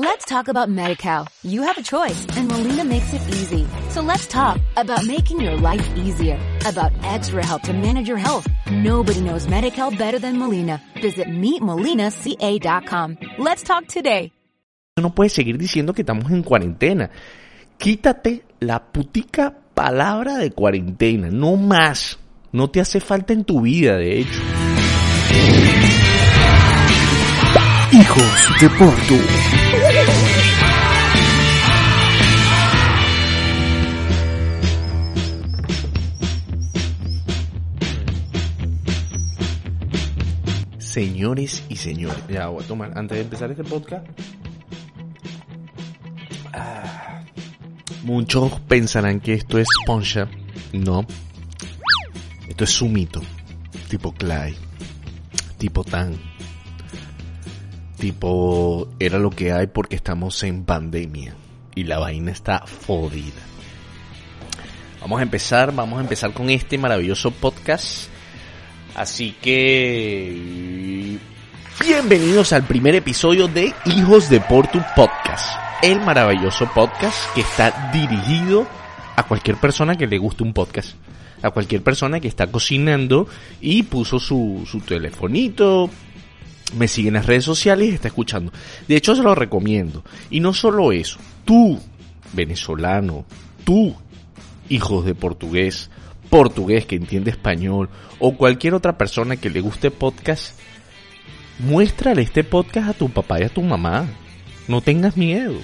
Let's talk about MediCal. You have a choice and Molina makes it easy. So let's talk about making your life easier, about extra help to manage your health. Nobody knows MediCal better than Molina. Visit meetmolinaca.com. Let's talk today. No puedes seguir diciendo que estamos en cuarentena. Quítate la putica palabra de cuarentena, no más. No te hace falta en tu vida, de hecho. Hijos de Porto. Señores y señores, ya voy a tomar, antes de empezar este podcast, ah, muchos pensarán que esto es Poncha, no, esto es Sumito, tipo Clay, tipo Tan, tipo era lo que hay porque estamos en pandemia. Y la vaina está fodida. Vamos a empezar, vamos a empezar con este maravilloso podcast. Así que bienvenidos al primer episodio de Hijos de Portu Podcast, el maravilloso podcast que está dirigido a cualquier persona que le guste un podcast, a cualquier persona que está cocinando y puso su, su telefonito, me sigue en las redes sociales y está escuchando. De hecho, se lo recomiendo. Y no solo eso, tú, venezolano, tú, hijos de portugués, portugués que entiende español o cualquier otra persona que le guste podcast, muéstrale este podcast a tu papá y a tu mamá. No tengas miedo.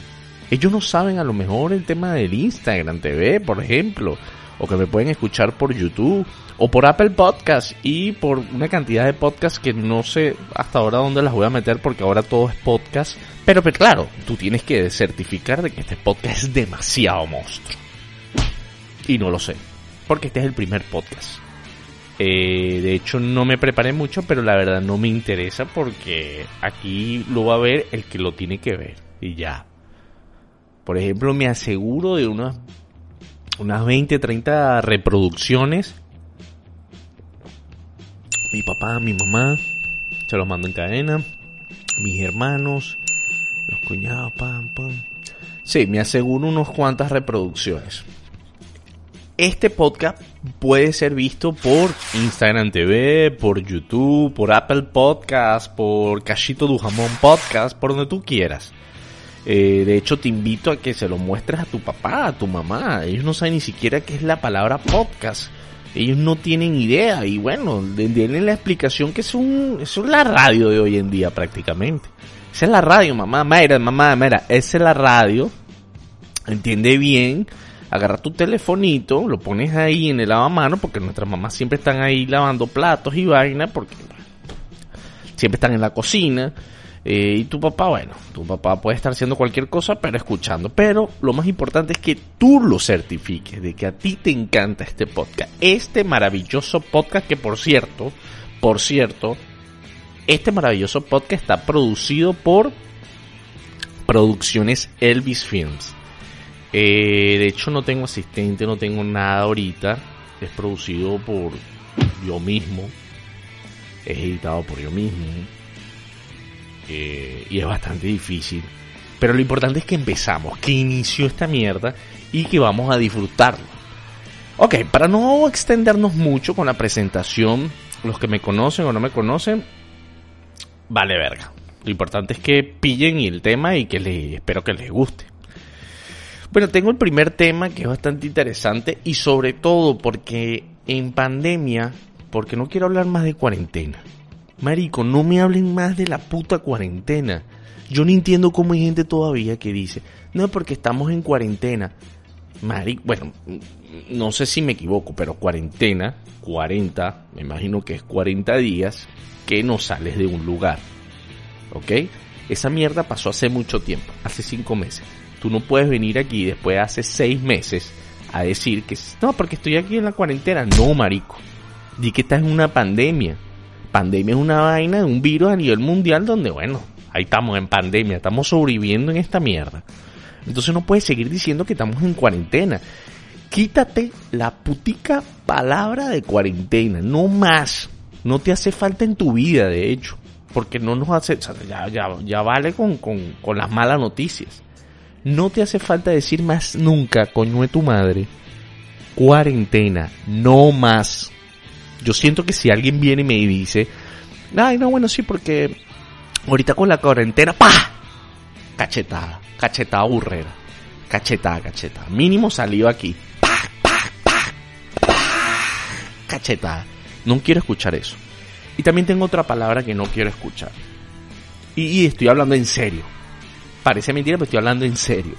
Ellos no saben a lo mejor el tema del Instagram TV, por ejemplo, o que me pueden escuchar por YouTube o por Apple Podcast y por una cantidad de podcasts que no sé hasta ahora dónde las voy a meter porque ahora todo es podcast. Pero, pero claro, tú tienes que certificar de que este podcast es demasiado monstruo. Y no lo sé, porque este es el primer podcast. Eh, de hecho no me preparé mucho, pero la verdad no me interesa porque aquí lo va a ver el que lo tiene que ver. Y ya. Por ejemplo, me aseguro de unas, unas 20, 30 reproducciones mi papá, mi mamá, se los mando en cadena, mis hermanos, los cuñados, pam, pam. Sí, me aseguro unos cuantas reproducciones. Este podcast puede ser visto por Instagram TV, por YouTube, por Apple Podcast, por Cachito du Jamón Podcast, por donde tú quieras. Eh, de hecho, te invito a que se lo muestres a tu papá, a tu mamá. Ellos no saben ni siquiera qué es la palabra podcast ellos no tienen idea y bueno, denle la explicación que es un, es la radio de hoy en día prácticamente. Esa es la radio, mamá, mira, mamá, mira, esa es la radio. Entiende bien, agarra tu telefonito, lo pones ahí en el lavamano, porque nuestras mamás siempre están ahí lavando platos y vaina, porque siempre están en la cocina. Eh, y tu papá, bueno, tu papá puede estar haciendo cualquier cosa, pero escuchando. Pero lo más importante es que tú lo certifiques, de que a ti te encanta este podcast. Este maravilloso podcast que, por cierto, por cierto, este maravilloso podcast está producido por Producciones Elvis Films. Eh, de hecho, no tengo asistente, no tengo nada ahorita. Es producido por yo mismo. Es editado por yo mismo eh, y es bastante difícil. Pero lo importante es que empezamos, que inició esta mierda y que vamos a disfrutarlo. Ok, para no extendernos mucho con la presentación, los que me conocen o no me conocen, vale verga. Lo importante es que pillen el tema y que les, espero que les guste. Bueno, tengo el primer tema que es bastante interesante y sobre todo porque en pandemia, porque no quiero hablar más de cuarentena. Marico, no me hablen más de la puta cuarentena. Yo no entiendo cómo hay gente todavía que dice, no, porque estamos en cuarentena. Marico, bueno, no sé si me equivoco, pero cuarentena, 40, me imagino que es 40 días que no sales de un lugar. ¿Ok? Esa mierda pasó hace mucho tiempo, hace 5 meses. Tú no puedes venir aquí después de hace 6 meses a decir que no, porque estoy aquí en la cuarentena. No, marico. Di que estás en una pandemia pandemia es una vaina, un virus a nivel mundial donde, bueno, ahí estamos en pandemia, estamos sobreviviendo en esta mierda. Entonces no puedes seguir diciendo que estamos en cuarentena. Quítate la putica palabra de cuarentena, no más. No te hace falta en tu vida, de hecho. porque no nos hace, ya, ya, ya vale con, con, con las malas noticias. No te hace falta decir más nunca, coño de tu madre, cuarentena, no más. Yo siento que si alguien viene y me dice, ay, no, bueno, sí, porque ahorita con la cuarentena, ¡pa! Cachetada, cachetada burrera, cachetada, cachetada. Mínimo salió aquí, ¡pa, pa, pa, pa! Cachetada. No quiero escuchar eso. Y también tengo otra palabra que no quiero escuchar. Y, y estoy hablando en serio. Parece mentira, pero estoy hablando en serio.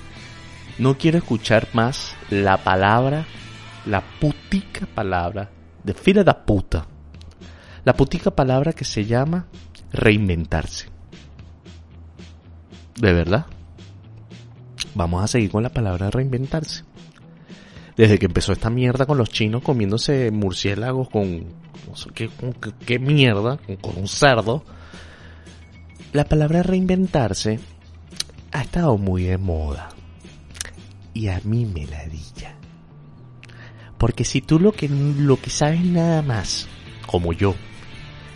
No quiero escuchar más la palabra, la putica palabra de fila de puta. La putica palabra que se llama reinventarse. ¿De verdad? Vamos a seguir con la palabra reinventarse. Desde que empezó esta mierda con los chinos comiéndose murciélagos con... No sé qué, mierda, con, con un cerdo. La palabra reinventarse ha estado muy de moda. Y a mí me ladilla. Porque si tú lo que, lo que sabes nada más, como yo,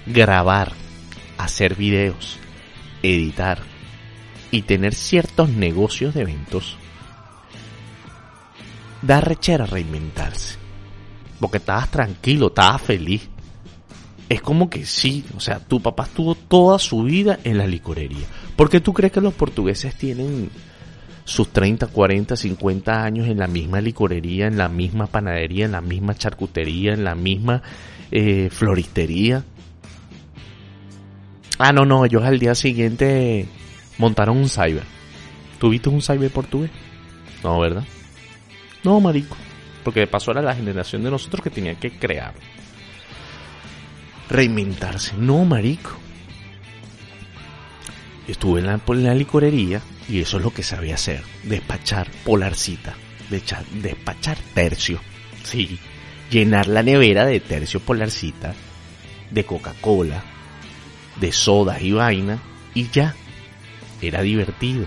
grabar, hacer videos, editar y tener ciertos negocios de eventos, da rechera reinventarse. Porque estabas tranquilo, estabas feliz. Es como que sí, o sea, tu papá estuvo toda su vida en la licorería. ¿Por qué tú crees que los portugueses tienen sus 30, 40, 50 años en la misma licorería, en la misma panadería, en la misma charcutería, en la misma eh, floristería? Ah, no, no, ellos al día siguiente montaron un cyber. ¿Tuviste un cyber portugués? No, ¿verdad? No, marico. Porque de paso era la generación de nosotros que tenía que crear. Reinventarse. No, marico. Estuve en la, la licorería y eso es lo que sabía hacer. Despachar polarcita. Despachar tercio. Sí. Llenar la nevera de tercio polarcita. De Coca-Cola. De soda y vaina. Y ya. Era divertido.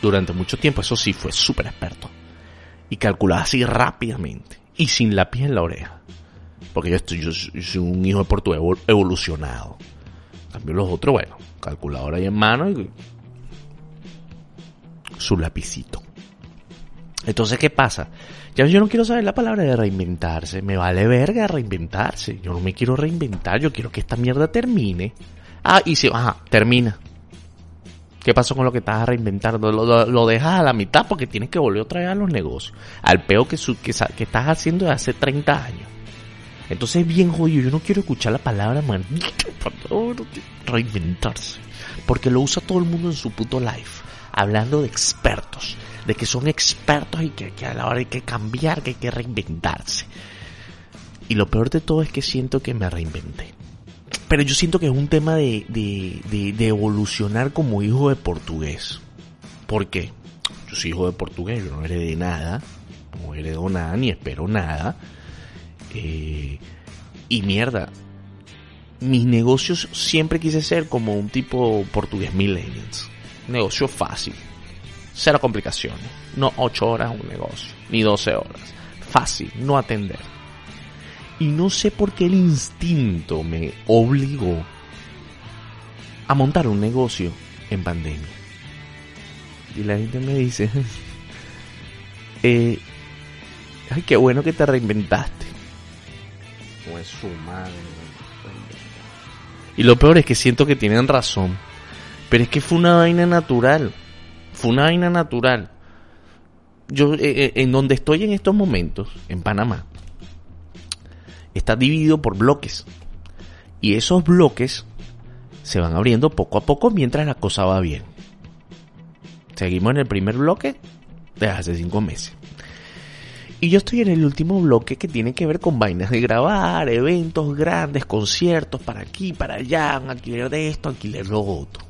Durante mucho tiempo, eso sí, fue súper experto y calculaba así rápidamente y sin lápiz en la oreja. Porque yo, estoy, yo, soy- un hijo de portugués evol- evolucionado. En cambio los otros, bueno, calculadora ahí en mano y su lapicito. Entonces, ¿qué pasa? Ya yo no quiero saber la palabra de reinventarse. Me vale verga reinventarse. Yo no me quiero reinventar. Yo quiero que esta mierda termine. Ah, y si, ajá, termina. ¿Qué pasó con lo que estabas reinventando? Lo, lo- dejas a la mitad porque tienes que volver otra vez a los negocios. Al peo que, su- que, que estás haciendo de hace 30 años. Entonces es bien jodido. Yo no quiero escuchar la palabra maldita palabra de reinventarse. Porque lo usa todo el mundo en su puto life. Hablando de expertos. De que son expertos y que, a la hora hay que cambiar, que hay que reinventarse. Y lo peor de todo es que siento que me reinventé. Pero yo siento que es un tema de, de, de, evolucionar como hijo de portugués. ¿Por qué? Yo soy hijo de portugués, yo no heredé nada, no heredo nada, ni espero nada. Eh, y mierda, mis negocios siempre quise ser como un tipo portugués millennials. Negocio fácil, cero complicaciones, no 8 horas un negocio, ni 12 horas. Fácil, no atender. Y no sé por qué el instinto me obligó a montar un negocio en pandemia. Y la gente me dice, eh, ay, qué bueno que te reinventaste. No es su madre. Y lo peor es que siento que tienen razón. Pero es que fue una vaina natural. Fue una vaina natural. Yo, eh, eh, en donde estoy en estos momentos, en Panamá, está dividido por bloques. Y esos bloques se van abriendo poco a poco mientras la cosa va bien. Seguimos en el primer bloque de hace cinco meses. Y yo estoy en el último bloque que tiene que ver con vainas de grabar, eventos grandes, conciertos para aquí, para allá, un alquiler de esto, alquiler lo otro.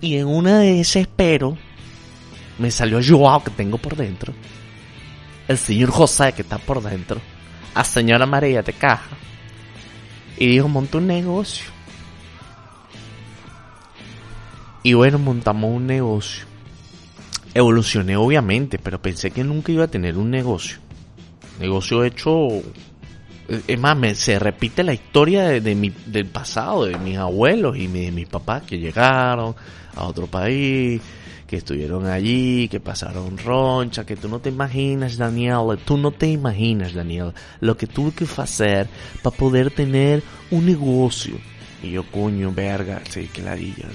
Y en una de desespero me salió Joao que tengo por dentro, el señor José que está por dentro, a señora María de Caja, y dijo, monta un negocio. Y bueno, montamos un negocio. Evolucioné obviamente, pero pensé que nunca iba a tener un negocio. Negocio hecho es más, me, se repite la historia de, mi, del pasado, de mis abuelos y de mis papás que llegaron a otro país, que estuvieron allí, que pasaron roncha, que tú no te imaginas, Daniel, tú no te imaginas, Daniel, lo que tuve que hacer para poder tener un negocio. Y yo, coño, verga, sí, que ladilla,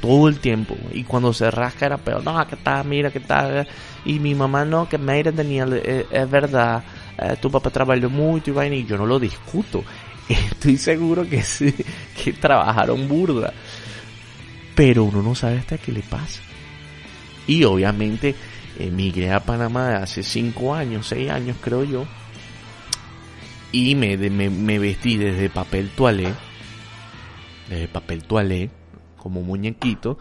todo el tiempo. Y cuando se rasca era peor, no, que tal, mira, que tal. Y mi mamá, no, que mira, Daniel, eh, es, verdad, eh, tu papá trabajó mucho y vaina, y yo no lo discuto. Estoy seguro que sí, que trabajaron burda. Pero uno no sabe hasta qué le pasa. Y obviamente emigré a Panamá hace 5 años, 6 años creo yo. Y me, me, me vestí desde papel toalé de papel toalé, como muñequito,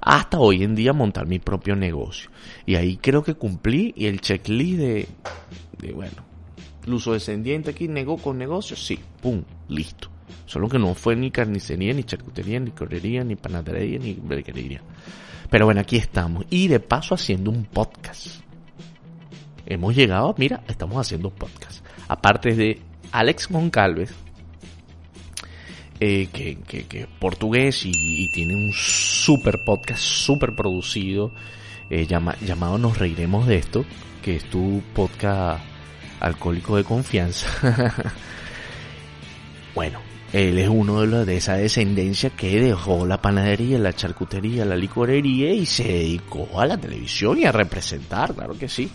hasta hoy en día montar mi propio negocio. Y ahí creo que cumplí y el checklist de, de bueno, uso descendiente aquí, negó con negocios, sí, pum, listo. Solo que no fue ni carnicería, ni charcutería, ni correría, ni panadería, ni berguería. Pero bueno, aquí estamos. Y de paso haciendo un podcast. Hemos llegado, mira, estamos haciendo podcast. Aparte de Alex Moncalves, eh, que, que, portugués y, tiene un super podcast, super producido, eh, llamado Nos Reiremos de esto, que es tu podcast alcohólico de confianza. bueno, él es uno de los de esa descendencia que dejó la panadería, la charcutería, la licorería y se dedicó a la televisión y a representar, claro que sí.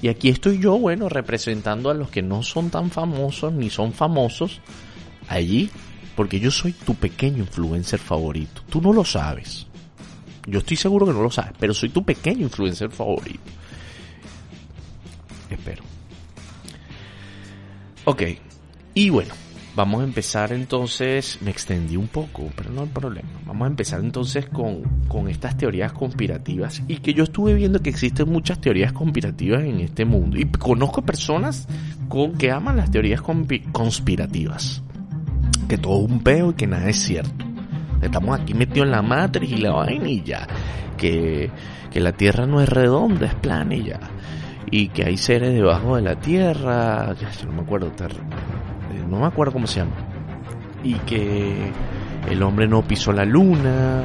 Y aquí estoy yo, bueno, representando a los que no son tan famosos ni son famosos allí porque yo soy tu pequeño influencer favorito. Tú no lo sabes. Yo estoy seguro que no lo sabes, pero soy tu pequeño influencer favorito. Espero. Ok. Y bueno, vamos a empezar entonces. Me extendí un poco, pero no hay problema. Vamos a empezar entonces con, con estas teorías conspirativas. Y que yo estuve viendo que existen muchas teorías conspirativas en este mundo. Y conozco personas con, que aman las teorías conspirativas que todo es un peo y que nada es cierto. Estamos aquí metidos en la matriz y la vaina y ya. Que, que la tierra no es redonda, es plana y ya. Y que hay seres debajo de la tierra. Ya, no me acuerdo. Eh, no me acuerdo cómo se llama. Y que el hombre no pisó la luna.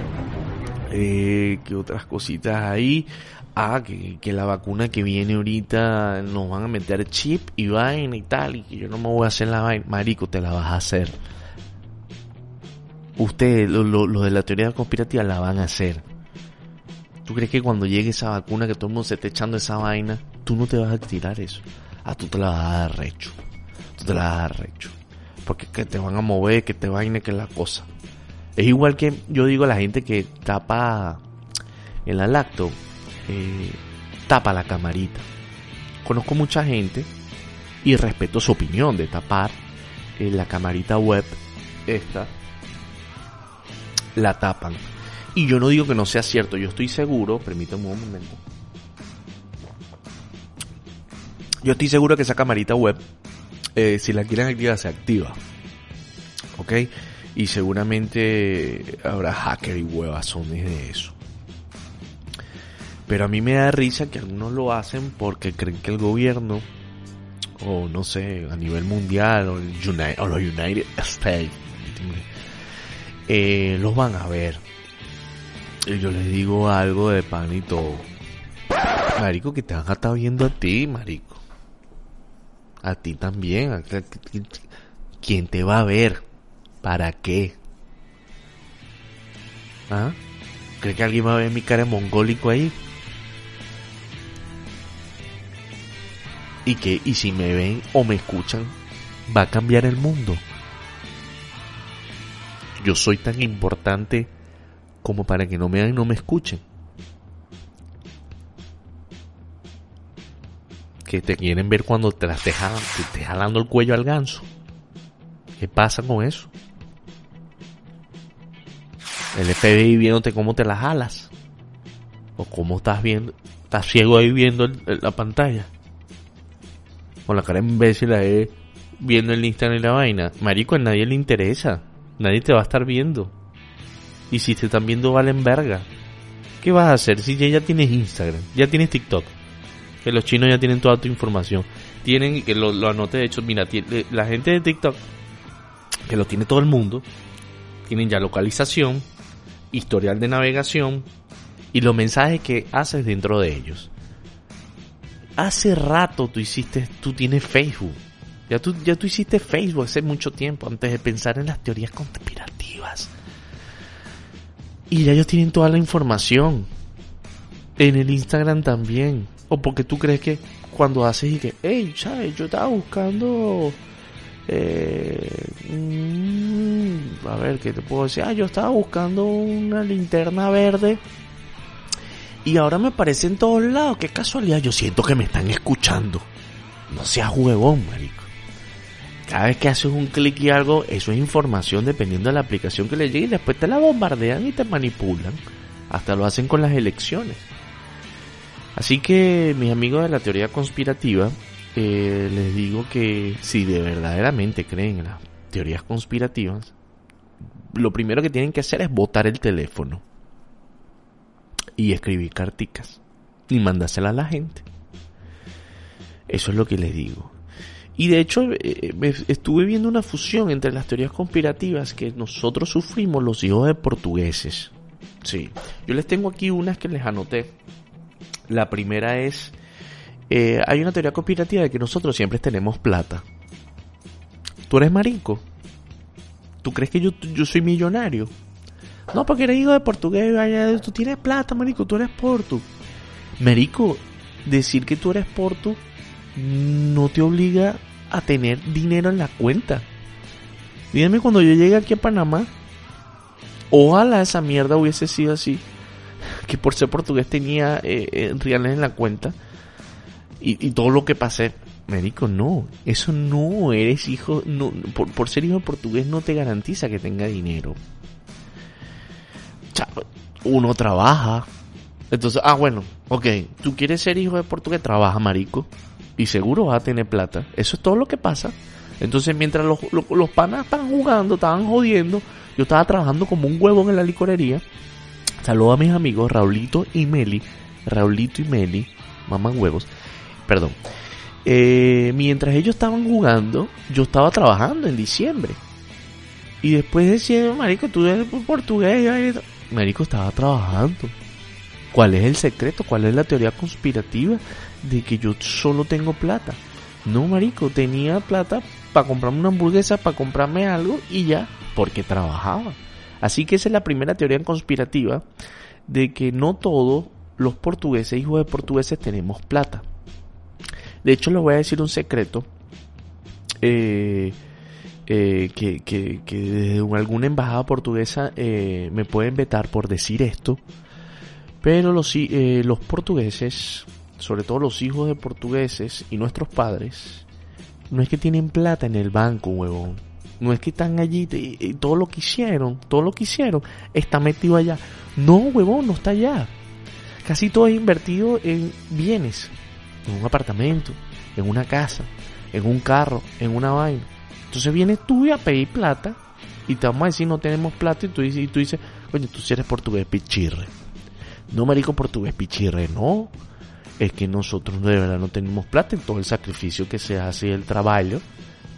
Eh, que otras cositas ahí. Ah, que, que, la vacuna que viene ahorita nos van a meter chip y vaina y tal. Y que yo no me voy a hacer la vaina. Marico, te la vas a hacer ustedes, lo, lo, de la teoría conspirativa, la van a hacer. ¿Tú crees que cuando llegue esa vacuna, que todo el mundo se esté echando esa vaina, tú no te vas a tirar eso? Ah, tú te la vas a dar recho. Tú te la vas a dar recho. Porque que te van a mover, que te vaina, que la cosa. Es igual que yo digo a la gente que tapa en la lacto, eh, tapa la camarita. Conozco mucha gente y respeto su opinión de tapar eh, la camarita web esta la tapan. Y yo no digo que no sea cierto, yo estoy seguro, permítame un momento. Yo estoy seguro que esa camarita web, eh, si la quieren activar, se activa. ¿Ok? Y seguramente habrá hacker y huevazones de eso. Pero a mí me da risa que algunos lo hacen porque creen que el gobierno, o no sé, a nivel mundial, o, o los United States, eh, los van a ver. Y yo les digo algo de pan y todo. Marico, que te van a estar viendo a ti, marico. A ti también. ¿Quién te va a ver? ¿Para qué? ¿Ah? ¿Cree que alguien va a ver mi cara mongólico ahí? Y que, y si me ven o me escuchan, va a cambiar el mundo yo soy tan importante como para que no me vean y no me escuchen. Que te quieren ver cuando te las te, te, jalando el cuello al ganso. ¿Qué pasa con eso? El FBI viéndote cómo te las jalas. O cómo estás viendo. Estás ciego ahí viendo la pantalla. Con la cara imbécil ahí viendo el Instagram y la vaina. Marico, a nadie le interesa. Nadie te va a estar viendo. Y si te están viendo, valen verga. ¿Qué vas a hacer si ya, tienes Instagram, ya tienes TikTok? Que los chinos ya tienen toda tu información. tienen, que lo, lo de hecho, mira, la gente de TikTok, que lo tiene todo el mundo, tienen ya localización, historial de navegación y los mensajes que haces dentro de ellos. Hace rato tú hiciste, tú tienes Facebook. Ya tú, ya tú hiciste Facebook hace mucho tiempo, antes de pensar en las teorías conspirativas. Y ya ellos tienen toda la información. En el Instagram también. O porque tú crees que cuando haces y que, hey, ¿sabes? Yo estaba buscando. Eh, mm, a ver, ¿qué te puedo decir? Ah, yo estaba buscando una linterna verde. Y ahora me aparece en todos lados. Qué casualidad. Yo siento que me están escuchando. No seas huevón, marico. Cada vez que haces un clic y algo, eso es información dependiendo de la aplicación que le llegue y después te la bombardean y te manipulan. Hasta lo hacen con las elecciones. Así que, mis amigos de la teoría conspirativa, eh, les digo que si de verdaderamente creen en las teorías conspirativas, lo primero que tienen que hacer es botar el teléfono y escribir carticas y mandárselas a la gente. Eso es lo que les digo. Y de hecho eh, estuve viendo una fusión entre las teorías conspirativas que nosotros sufrimos los hijos de portugueses. Sí, yo les tengo aquí unas que les anoté. La primera es, eh, hay una teoría conspirativa de que nosotros siempre tenemos plata. ¿Tú eres marico? ¿Tú crees que yo, yo soy millonario? No, porque eres hijo de portugués, tú tienes plata, marico, tú eres portu. Marico, decir que tú eres portu no te obliga a tener dinero en la cuenta. Dígame cuando yo llegué aquí a Panamá, ojalá esa mierda hubiese sido así, que por ser portugués tenía eh, eh, reales en la cuenta y, todo lo que pasé. Me dijo, no, eso no eres hijo, no, por, por ser hijo portugués no te garantiza que tenga dinero. Uno trabaja. Entonces, ah, bueno, ok, tú quieres ser hijo de portugués, trabaja, marico y seguro vas a tener plata. Eso es todo lo que pasa. Entonces, mientras los, los, panas estaban jugando, estaban jodiendo, yo estaba trabajando como un huevón en la licorería. Saludo a mis amigos Raulito y Meli. Raulito y Meli, maman huevos. Perdón. Eh, mientras ellos estaban jugando, yo estaba trabajando en diciembre. Y después decía, Marico, tú eres portugués. Marico estaba trabajando. ¿Cuál es el secreto? ¿Cuál es la teoría conspirativa de que yo solo tengo plata? No, marico, tenía plata para comprarme una hamburguesa, para comprarme algo y ya, porque trabajaba. Así que esa es la primera teoría conspirativa de que no todos los portugueses, hijos de portugueses, tenemos plata. De hecho, les voy a decir un secreto. Eh, eh, que, que, que, desde alguna embajada portuguesa eh, me pueden vetar por decir esto. Pero los, eh, los portugueses, sobre todo los hijos de portugueses y nuestros padres, no es que tienen plata en el banco, huevón. No es que están allí y, todo lo que hicieron, todo lo que hicieron está metido allá. No, huevón, no está allá. Casi todo es invertido en bienes, en un apartamento, en una casa, en un carro, en una vaina. Entonces vienes tú a pedir plata y te vamos a decir no tenemos plata y tú dices, y tú dices tú si eres portugués pichirre. No marico portugués pichirre, no. Es que nosotros de verdad no tenemos plata en todo el sacrificio que se hace el trabajo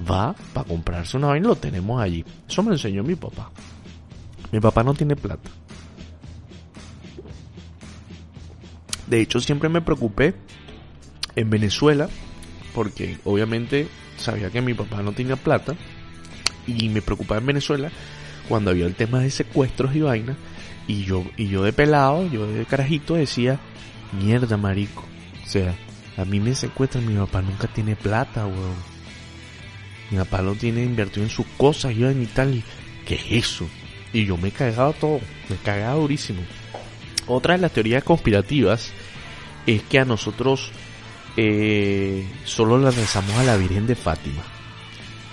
va para comprarse una vaina lo tenemos allí. Eso me lo enseñó mi papá. Mi papá no tiene plata. De hecho, siempre me preocupé en Venezuela porque obviamente sabía que mi papá no tenía plata y me preocupaba en Venezuela cuando había el tema de secuestros y vainas y yo, y yo de pelado, yo de carajito decía, mierda marico. Sea, a mí me secuestran, mi papá nunca tiene plata, weón. Mi papá lo tiene invertido en sus cosas, yo en Italia. ¿Qué es eso? Y yo me he cagado todo, me he cagado durísimo. Otra de las teorías conspirativas es que a nosotros eh, solo le rezamos a la Virgen de Fátima.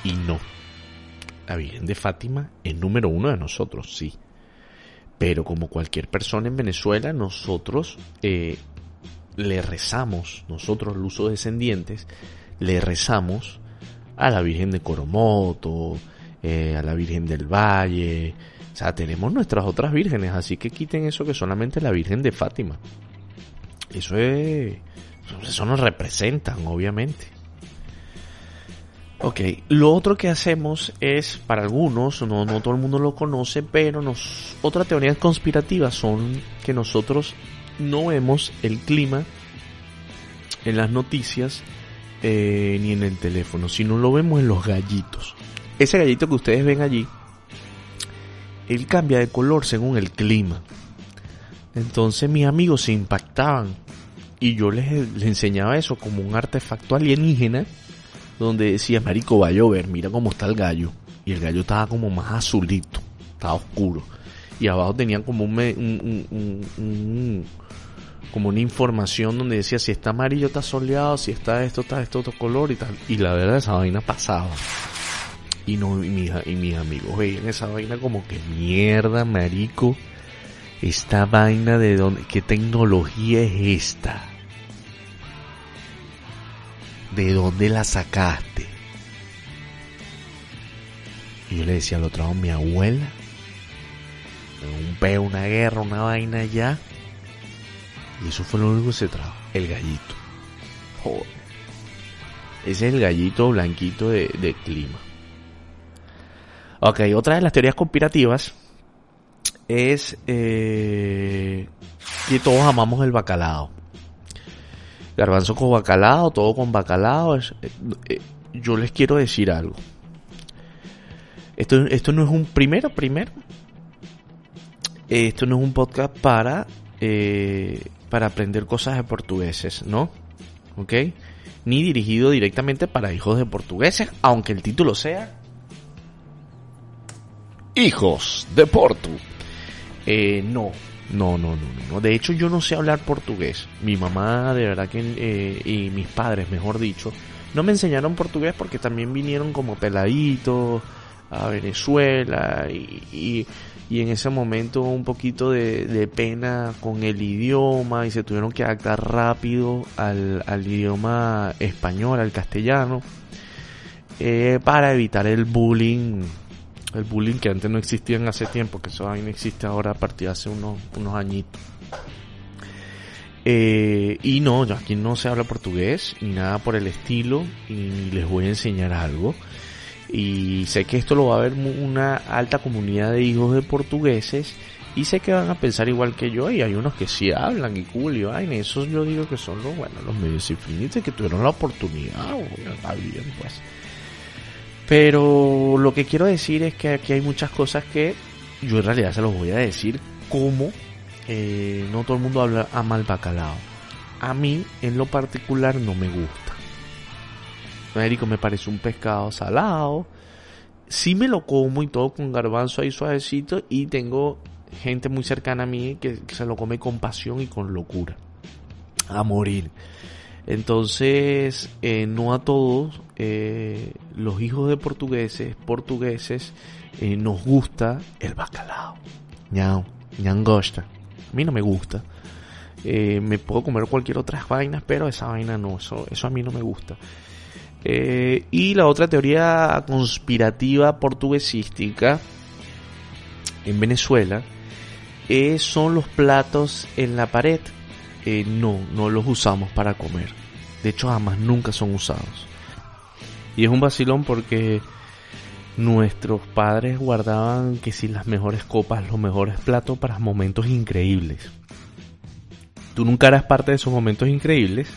Y no. La Virgen de Fátima es número uno de nosotros, sí. Pero como cualquier persona en Venezuela, nosotros eh, le rezamos, nosotros los uso descendientes, le rezamos a la Virgen de Coromoto, eh, a la Virgen del Valle, o sea, tenemos nuestras otras vírgenes, así que quiten eso que solamente la Virgen de Fátima. Eso es, eso nos representan, obviamente. Ok, lo otro que hacemos es, para algunos, no, no todo el mundo lo conoce, pero nos, otra teoría conspirativa son que nosotros no vemos el clima en las noticias eh, ni en el teléfono, sino lo vemos en los gallitos. Ese gallito que ustedes ven allí, él cambia de color según el clima. Entonces mis amigos se impactaban y yo les, les enseñaba eso como un artefacto alienígena donde decía, marico, va a llover, mira cómo está el gallo. Y el gallo estaba como más azulito, estaba oscuro. Y abajo tenían como un, como una información donde decía si está amarillo está soleado, si está esto, está esto otro color y tal. Y la verdad esa vaina pasaba. Y no, y, mi, y mis amigos veían esa vaina como que mierda, marico. Esta vaina de dónde, qué tecnología es esta. ¿De dónde la sacaste? Y yo le decía al otro lado, mi abuela, un peo, una guerra, una vaina ya y eso fue lo único que se trajo. El gallito. Joder. Ese es el gallito blanquito de, clima. Ok, otra de las teorías conspirativas es eh, que todos amamos el bacalao. Garbanzo con bacalao, todo con bacalao. Eh, eh, yo les quiero decir algo. Esto, esto no es un primero, primero. Esto no es un podcast para para aprender cosas de portugueses, ¿no? ¿Ok? Ni dirigido directamente para hijos de portugueses, aunque el título sea Hijos de Portu. Eh, no, no, no, no, no. De hecho, yo no sé hablar portugués. Mi mamá, de verdad que, eh, y mis padres, mejor dicho, no me enseñaron portugués porque también vinieron como peladitos a Venezuela y, y en ese momento un poquito de, pena con el idioma y se tuvieron que adaptar rápido al, idioma español, al castellano, eh, para evitar el bullying, el bullying que antes no existía en hace tiempo, que eso no existe ahora a partir de hace unos, unos añitos. Eh, y no, aquí no se habla portugués ni nada por el estilo y les voy a enseñar algo y sé que esto lo va a ver una alta comunidad de hijos de portugueses y sé que van a pensar igual que yo y hay unos que sí hablan y cool y esos yo digo que son los bueno los medios que tuvieron la oportunidad pues. Pero lo que quiero decir es que aquí hay muchas cosas que yo en realidad se los voy a decir como eh, no todo el mundo habla ama el bacalao. A mí en lo particular no me gusta Me parece un pescado salado. Sí me lo como y todo con garbanzo ahí suavecito y tengo gente muy cercana a mí que, se lo come con pasión y con locura. A morir. Entonces, eh, no a todos eh, los hijos de portugueses, portugueses, eh, nos gusta el bacalao. Ñao, ñangosta. A mí no me gusta. me puedo comer cualquier otra vaina, pero esa vaina no, eso, eso a mí no me gusta. Eh, y la otra teoría conspirativa portuguesística en Venezuela eh, son los platos en la pared. Eh, no, no los usamos para comer. De hecho, jamás nunca son usados. Y es un vacilón porque nuestros padres guardaban que si las mejores copas, los mejores platos para momentos increíbles. Tú nunca eras parte de esos momentos increíbles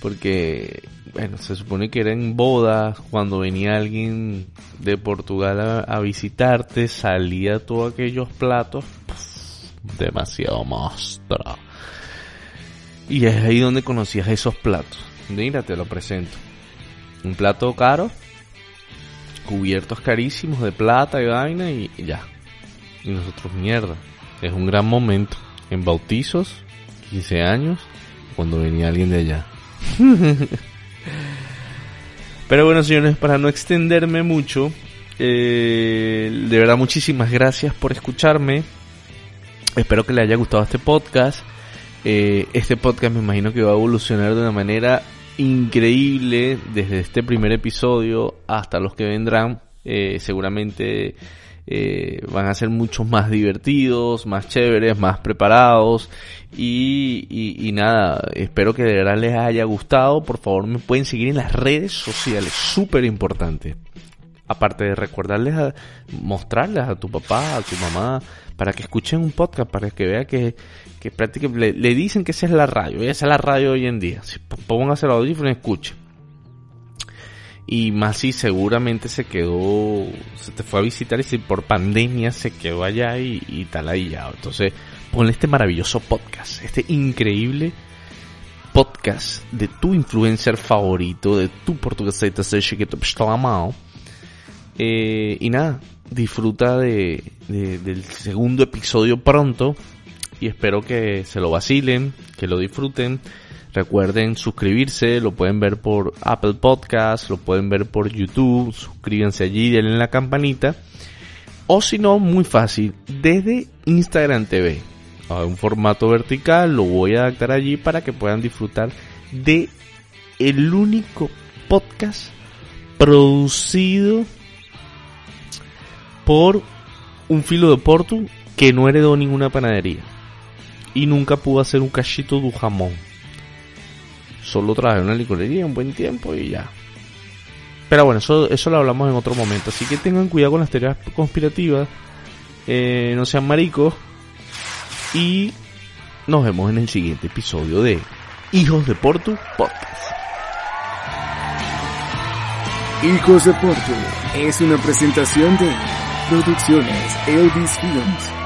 porque bueno, se supone que era en bodas, cuando venía alguien de Portugal a, visitarte, salía todos aquellos platos, demasiado monstruo. Y es ahí donde conocías esos platos. Mira, te lo presento. Un plato caro, cubiertos carísimos de plata y vaina y ya. Y nosotros, mierda. Es un gran momento. En bautizos, 15 años, cuando venía alguien de allá. Pero bueno, señores, para no extenderme mucho, eh, de verdad muchísimas gracias por escucharme. Espero que les haya gustado este podcast. Eh, este podcast me imagino que va a evolucionar de una manera increíble desde este primer episodio hasta los que vendrán. Eh, seguramente eh, van a ser mucho más divertidos, más chéveres, más preparados y, y, y, nada, espero que de verdad les haya gustado. Por favor me pueden seguir en las redes sociales, súper importante. Aparte de recordarles a mostrarles a tu papá, a tu mamá, para que escuchen un podcast, para que vea que, que prácticamente le, dicen que esa es la radio, esa es la radio hoy en día. Si pónganse el audífono y escuchen. Y más si seguramente se quedó, se te fue a visitar y si por pandemia se quedó allá y, tal ahí ya. Entonces, ponle este maravilloso podcast, este increíble podcast de tu influencer favorito, de tu portugués que tu eh, y nada, disfruta de, del segundo episodio pronto y espero que se lo vacilen, que lo disfruten. Recuerden suscribirse, lo pueden ver por Apple Podcast, lo pueden ver por YouTube, suscríbanse allí, denle la campanita. O si no, muy fácil, desde Instagram TV. A un formato vertical, lo voy a adaptar allí para que puedan disfrutar de el único podcast producido por un filo de porto que no heredó ninguna panadería y nunca pudo hacer un cachito de jamón. Solo trabajé una licorería un buen tiempo y ya. Pero bueno, eso, eso lo hablamos en otro momento. Así que tengan cuidado con las teorías conspirativas. Eh, no sean maricos. Y nos vemos en el siguiente episodio de Hijos de Porto Podcast. Hijos de Porto es una presentación de Producciones Elvis Films.